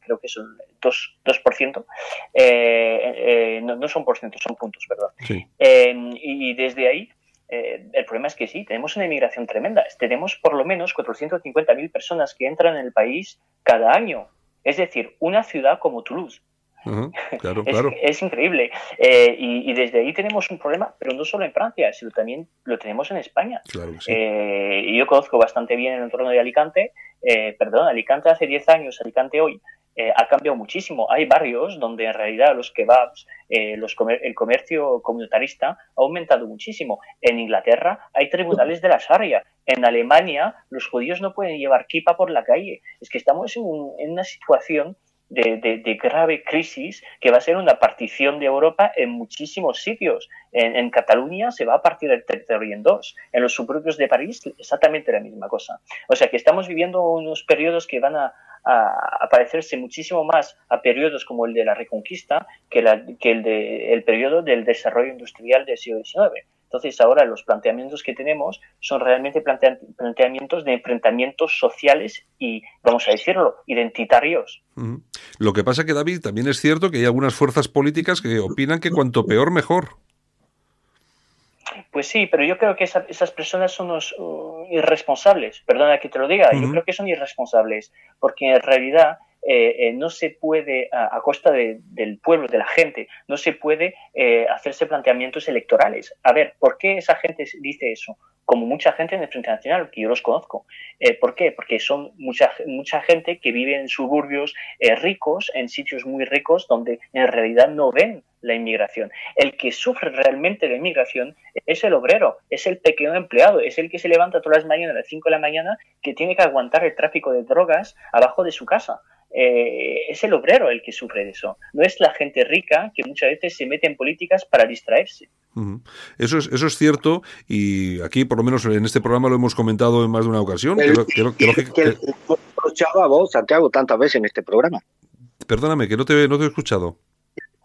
creo que son 2%, 2% eh, no, no, son por cientos, son puntos, perdón. Sí. y desde ahí eh, el problema es que sí, tenemos una inmigración tremenda. Tenemos por lo menos 450.000 personas que entran en el país cada año. Es decir, una ciudad como Toulouse. Uh -huh. claro, es, claro. es, increíble. Eh, y, y, desde ahí tenemos un problema, pero no solo en Francia, sino también lo tenemos en España. Claro que sí. eh, yo conozco bastante bien el entorno de Alicante. Eh, perdón, Alicante hace 10 años, Alicante hoy. Eh, ha cambiado muchísimo. Hay barrios donde en realidad los kebabs, eh, los comer el comercio comunitarista ha aumentado muchísimo. En Inglaterra hay tribunales de la Sharia. En Alemania los judíos no pueden llevar kipa por la calle. Es que estamos en, un, en una situación de, de, grave crisis que va a ser una partición de Europa en muchísimos sitios. En, Cataluña se va a partir el territorio en dos. En los suburbios de París exactamente la misma cosa. O sea que estamos viviendo unos periodos que van a, a, a parecerse muchísimo más a periodos como el de la Reconquista que, la, que el, de, el periodo del desarrollo industrial del siglo XIX. Entonces ahora los planteamientos que tenemos son realmente plantea planteamientos de enfrentamientos sociales y, vamos a decirlo, identitarios. Uh -huh. Lo que pasa que, David, también es cierto que hay algunas fuerzas políticas que opinan que cuanto peor, mejor. Pues sí, pero yo creo que esa, esas personas son los uh, irresponsables. Perdona que te lo diga, uh -huh. yo creo que son irresponsables, porque en realidad eh, eh, no se puede, a, costa de, del pueblo, de la gente, no se puede eh, hacerse planteamientos electorales. A ver, ¿por qué esa gente dice eso? Como mucha gente en el Frente Nacional, que yo los conozco. Eh, ¿Por qué? Porque son mucha, mucha gente que vive en suburbios eh, ricos, en sitios muy ricos, donde en realidad no ven la inmigración. El que sufre realmente la inmigración es el obrero, es el pequeño empleado, es el que se levanta todas las mañanas a las 5 de la mañana, que tiene que aguantar el tráfico de drogas abajo de su casa. Eh, es el obrero el que sufre de eso. No es la gente rica que muchas veces se mete en políticas para distraerse. Eso, es, eso es cierto y aquí por lo menos en este programa lo hemos comentado en más de una ocasión. El, que, que, que, que, que, a vos, Santiago, tantas veces en este programa. Perdóname, que no te, no te he escuchado.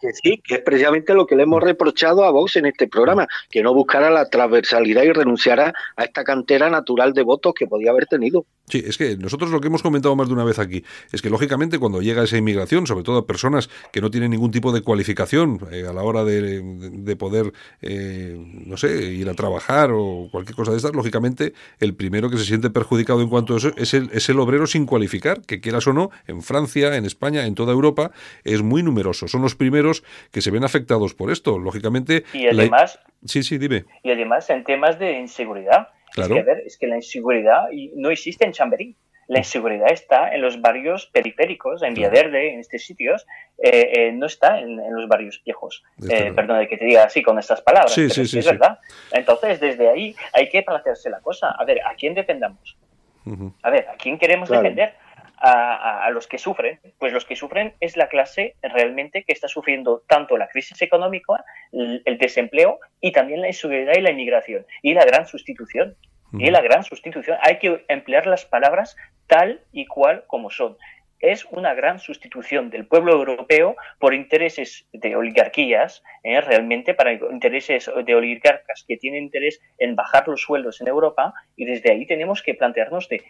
Que sí, que es precisamente lo que le hemos reprochado a Vox en este programa, que no buscara la transversalidad y renunciara a esta cantera natural de votos que podía haber tenido. Sí, es que nosotros lo que hemos comentado más de una vez aquí es que lógicamente cuando llega esa inmigración, sobre todo a personas que no tienen ningún tipo de cualificación eh, a la hora de, de poder, eh, no sé, ir a trabajar o cualquier cosa de estas, lógicamente el primero que se siente perjudicado en cuanto a eso es el, es el obrero sin cualificar, que quieras o no, en Francia, en España, en toda Europa, es muy numeroso. Son los primeros que se ven afectados por esto, lógicamente. Y además... La... Sí, sí, dime. Y además en temas de inseguridad. Claro. Es que, a ver, es que la inseguridad no existe en Chamberí. La inseguridad está en los barrios periféricos, en Villaverde, en estos sitios, eh, eh, no está en, en, los barrios viejos. Eh, perdón de que te diga así con estas palabras, sí, pero sí, sí, sí, es verdad. Entonces, desde ahí hay que plantearse la cosa. A ver, ¿a quién defendamos? Uh -huh. A ver, ¿a quién queremos claro. defender? A, los que sufren, pues los que sufren es la clase realmente que está sufriendo tanto la crisis económica, el, el desempleo y también la inseguridad y la inmigración y la gran sustitución. Y la gran sustitución, hay que emplear las palabras tal y cual como son. Es una gran sustitución del pueblo europeo por intereses de oligarquías, ¿eh? realmente para intereses de oligarcas que tienen interés en bajar los sueldos en Europa, y desde ahí tenemos que plantearnos de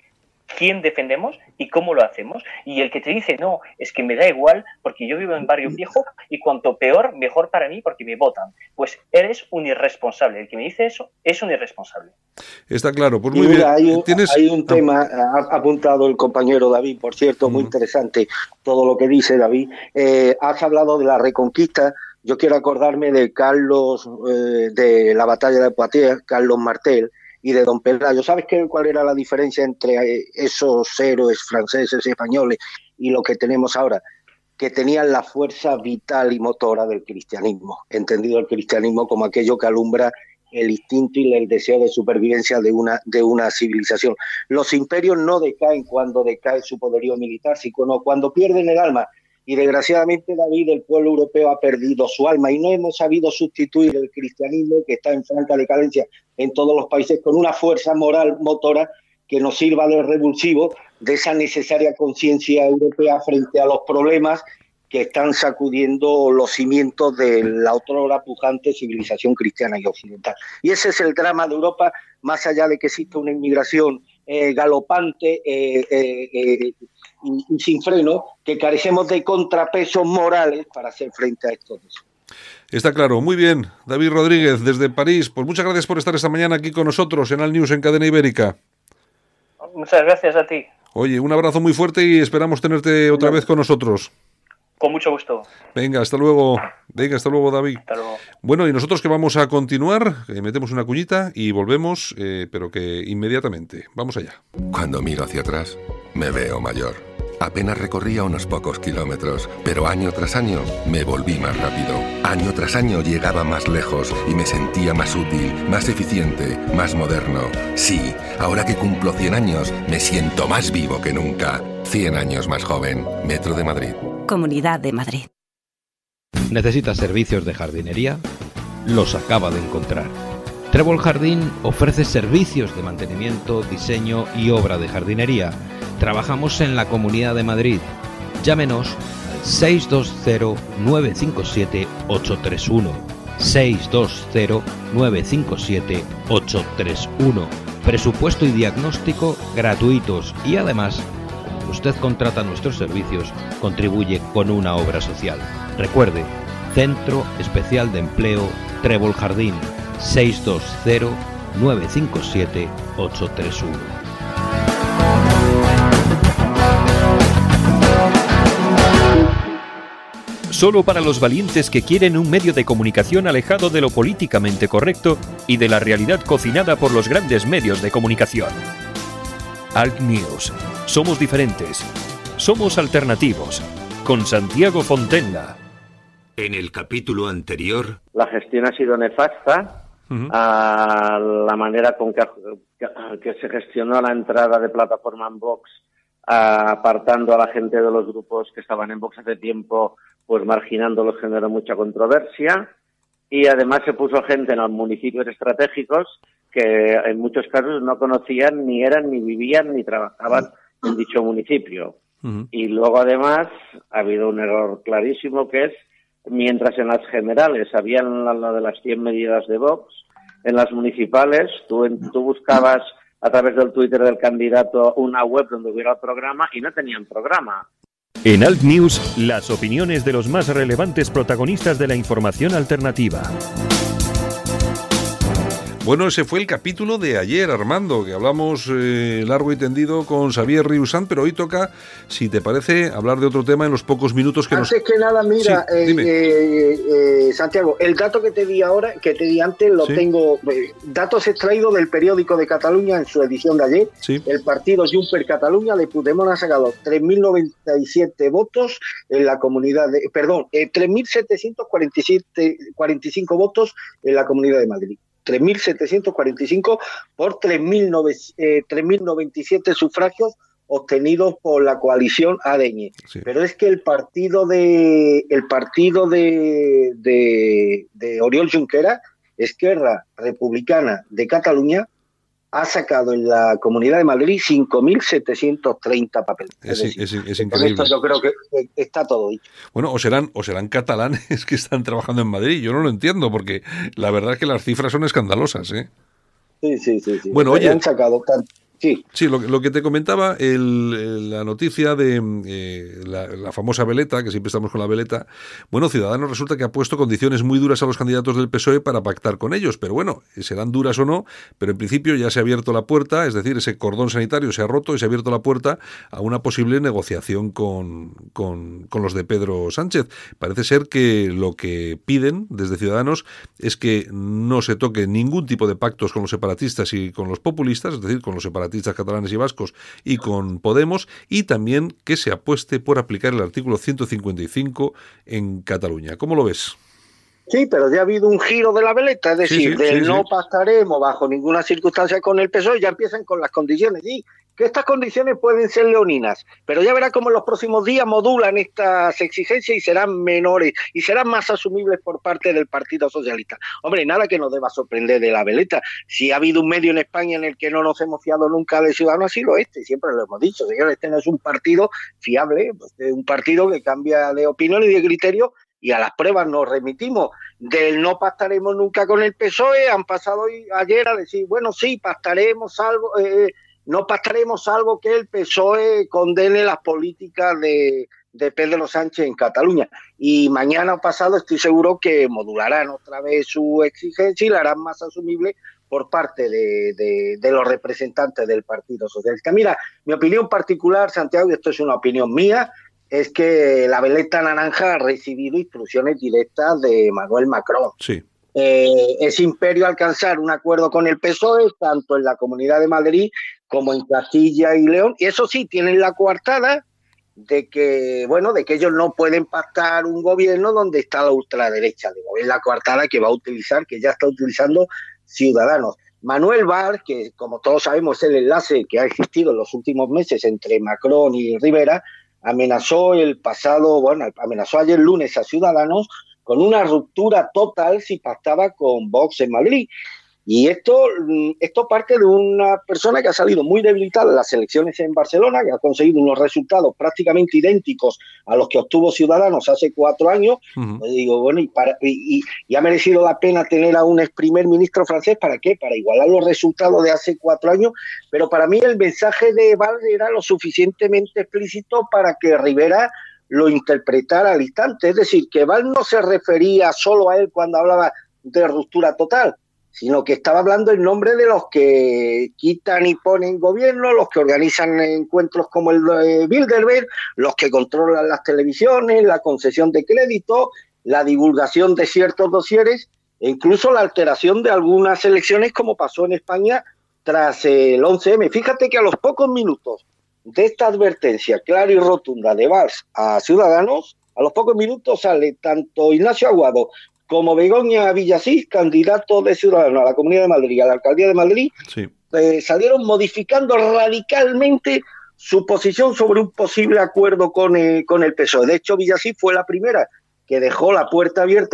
quién defendemos y cómo lo hacemos. Y el que te dice, no, es que me da igual porque yo vivo en barrio viejo y cuanto peor, mejor para mí porque me votan. Pues eres un irresponsable. El que me dice eso es un irresponsable. Está claro, pues muy mira, bien. Hay un, ¿Tienes... hay un tema, ha apuntado el compañero David, por cierto, muy uh -huh. interesante todo lo que dice David. Eh, has hablado de la reconquista. Yo quiero acordarme de Carlos, eh, de la batalla de Poitiers, Carlos Martel, y de Don Pelayo. ¿Sabes qué, cuál era la diferencia entre eh, esos héroes franceses y españoles y lo que tenemos ahora? Que tenían la fuerza vital y motora del cristianismo, entendido el cristianismo como aquello que alumbra el instinto y el deseo de supervivencia de una, de una civilización. Los imperios no decaen cuando decae su poderío militar, sino cuando pierden el alma. Y desgraciadamente David, el pueblo europeo ha perdido su alma y no hemos sabido sustituir el cristianismo que está en franca decadencia en todos los países con una fuerza moral motora que nos sirva de revulsivo de esa necesaria conciencia europea frente a los problemas que están sacudiendo los cimientos de la otrora pujante civilización cristiana y occidental. Y ese es el drama de Europa, más allá de que exista una inmigración eh, galopante eh, eh, eh, y, y sin freno, que carecemos de contrapesos morales para hacer frente a estos desafíos. Está claro, muy bien. David Rodríguez, desde París, pues muchas gracias por estar esta mañana aquí con nosotros en Al News en Cadena Ibérica. Muchas gracias a ti. Oye, un abrazo muy fuerte y esperamos tenerte otra vez con nosotros. Con mucho gusto. Venga, hasta luego. Venga, hasta luego, David. Hasta luego. Bueno, y nosotros que vamos a continuar, eh, metemos una cuñita y volvemos, eh, pero que inmediatamente. Vamos allá. Cuando miro hacia atrás, me veo mayor. Apenas recorría unos pocos kilómetros, pero año tras año me volví más rápido. Año tras año llegaba más lejos y me sentía más útil, más eficiente, más moderno. Sí, ahora que cumplo 100 años, me siento más vivo que nunca. 100 años más joven. Metro de Madrid. Comunidad de Madrid. ¿Necesita servicios de jardinería? Los acaba de encontrar. Trébol Jardín ofrece servicios de mantenimiento, diseño y obra de jardinería. Trabajamos en la Comunidad de Madrid. Llámenos al 620-957-831. 620-957-831. Presupuesto y diagnóstico gratuitos y además usted contrata nuestros servicios, contribuye con una obra social. Recuerde, Centro Especial de Empleo Trébol Jardín 620-957-831. Solo para los valientes que quieren un medio de comunicación alejado de lo políticamente correcto y de la realidad cocinada por los grandes medios de comunicación. Alt News. Somos diferentes. Somos alternativos. Con Santiago Fontenla. En el capítulo anterior, la gestión ha sido nefasta a la manera con que, que- que se gestionó la entrada de plataforma en Vox, apartando a la gente de los grupos que estaban en Vox hace tiempo, pues marginándolos generó mucha controversia. Y además se puso gente en los municipios estratégicos que en muchos casos no conocían, ni eran, ni vivían, ni trabajaban en dicho municipio. Y luego, además, ha habido un error clarísimo que es, mientras en las generales habían la, la de las 100 medidas de Vox, en las municipales tú, en- tú buscabas a través del Twitter del candidato una web donde hubiera el programa y no tenían programa. En Alt News, las opiniones de los más relevantes protagonistas de la información alternativa. Bueno, ese fue el capítulo de ayer, Armando, que hablamos eh, largo y tendido con Xavier Riusant, pero hoy toca, si te parece, hablar de otro tema en los pocos minutos que nos... Antes que nada, mira, Sí, eh, dime. eh, eh, Santiago, el dato que te di ahora, que te di antes, lo Sí. tengo, eh, datos extraídos del periódico de Cataluña en su edición de ayer. Sí. El partido Juncker Cataluña de Puigdemont ha sacado 3.097 votos en la comunidad de, perdón, eh, 3.747 45 votos en la comunidad de Madrid. 3.745 por 3.009 eh, 3.097 sufragios obtenidos por la coalición ADN. Pero es que el partido de el partido de, de, de Oriol Junquera, Esquerra Republicana de Cataluña, ha sacado en la Comunidad de Madrid 5.730 papeles. Es, decir, es- es con increíble. esto yo creo que está todo dicho. Bueno, o serán, o serán catalanes que están trabajando en Madrid. Yo no lo entiendo, porque la verdad es que las cifras son escandalosas, ¿eh? Sí, sí, sí. sí. Bueno, oye. Han sacado Sí. Sí, lo, que- lo que te comentaba, el- la noticia de eh, la, famosa veleta, que siempre estamos con la veleta. Bueno, Ciudadanos resulta que ha puesto condiciones muy duras a los candidatos del PSOE para pactar con ellos, pero bueno, serán duras o no, pero en principio ya se ha abierto la puerta, es decir, ese cordón sanitario se ha roto y se ha abierto la puerta a una posible negociación con, con, con los de Pedro Sánchez. Parece ser que lo que piden desde Ciudadanos es que no se toque ningún tipo de pactos con los separatistas y con los populistas, es decir, con los separatistas catalanes y vascos y con Podemos, y también que se apueste por aplicar el artículo 155 en Cataluña. ¿Cómo lo ves? Sí, pero ya ha habido un giro de la veleta, es decir, sí, del sí, no sí. pactaremos bajo ninguna circunstancia con el PSOE, ya empiezan con las condiciones, sí, que estas condiciones pueden ser leoninas, pero ya verá cómo los próximos días modulan estas exigencias y serán menores y serán más asumibles por parte del Partido Socialista. Hombre, nada que nos deba sorprender de la veleta. Si ha habido un medio en España en el que no nos hemos fiado nunca de Ciudadanos, así lo este, siempre lo hemos dicho, señor, este no es un partido fiable, pues, es un partido que cambia de opinión y de criterio y a las pruebas nos remitimos. Del no pactaremos nunca con el PSOE, han pasado ayer a decir, bueno, sí, pactaremos algo, eh, no pactaremos algo que el PSOE condene las políticas de, de Pedro Sánchez en Cataluña. Y mañana o pasado estoy seguro que modularán otra vez su exigencia y la harán más asumible por parte de, de, de, los representantes del Partido Socialista. Mira, mi opinión particular, Santiago, y esto es una opinión mía, es que la veleta naranja ha recibido instrucciones directas de Manuel Macron. Sí. Eh, ese imperio alcanzar un acuerdo con el PSOE, tanto en la Comunidad de Madrid como en Castilla y León. Y eso sí, tienen la coartada de que, bueno, de que ellos no pueden pactar un gobierno donde está la ultraderecha. Digo, es la coartada que va a utilizar, que ya está utilizando Ciudadanos. Manuel Bar, que como todos sabemos es el enlace que ha existido en los últimos meses entre Macron y Rivera, amenazó el pasado, bueno, amenazó ayer lunes a Ciudadanos con una ruptura total si pactaba con Vox en Madrid. Y esto, esto parte de una persona que ha salido muy debilitada en las elecciones en Barcelona, que ha conseguido unos resultados prácticamente idénticos a los que obtuvo Ciudadanos hace cuatro años. Uh -huh. pues digo, bueno, y, para, y, y, ha merecido la pena tener a un ex primer ministro francés, ¿para qué? Para igualar los resultados de hace cuatro años. Pero para mí el mensaje de Valde era lo suficientemente explícito para que Rivera lo interpretara al instante. Es decir, que Val no se refería solo a él cuando hablaba de ruptura total, sino que estaba hablando en nombre de los que quitan y ponen gobierno, los que organizan encuentros como el de Bilderberg, los que controlan las televisiones, la concesión de crédito, la divulgación de ciertos dosieres e incluso la alteración de algunas elecciones como pasó en España tras el 11M. Fíjate que a los pocos minutos de esta advertencia clara y rotunda de Valls a Ciudadanos, a los pocos minutos sale tanto Ignacio Aguado como Begoña Villasís, candidato de Ciudadanos a la Comunidad de Madrid, a la Alcaldía de Madrid, sí. eh, salieron modificando radicalmente su posición sobre un posible acuerdo con, eh, con el PSOE. De hecho, Villasís fue la primera que dejó la puerta abierta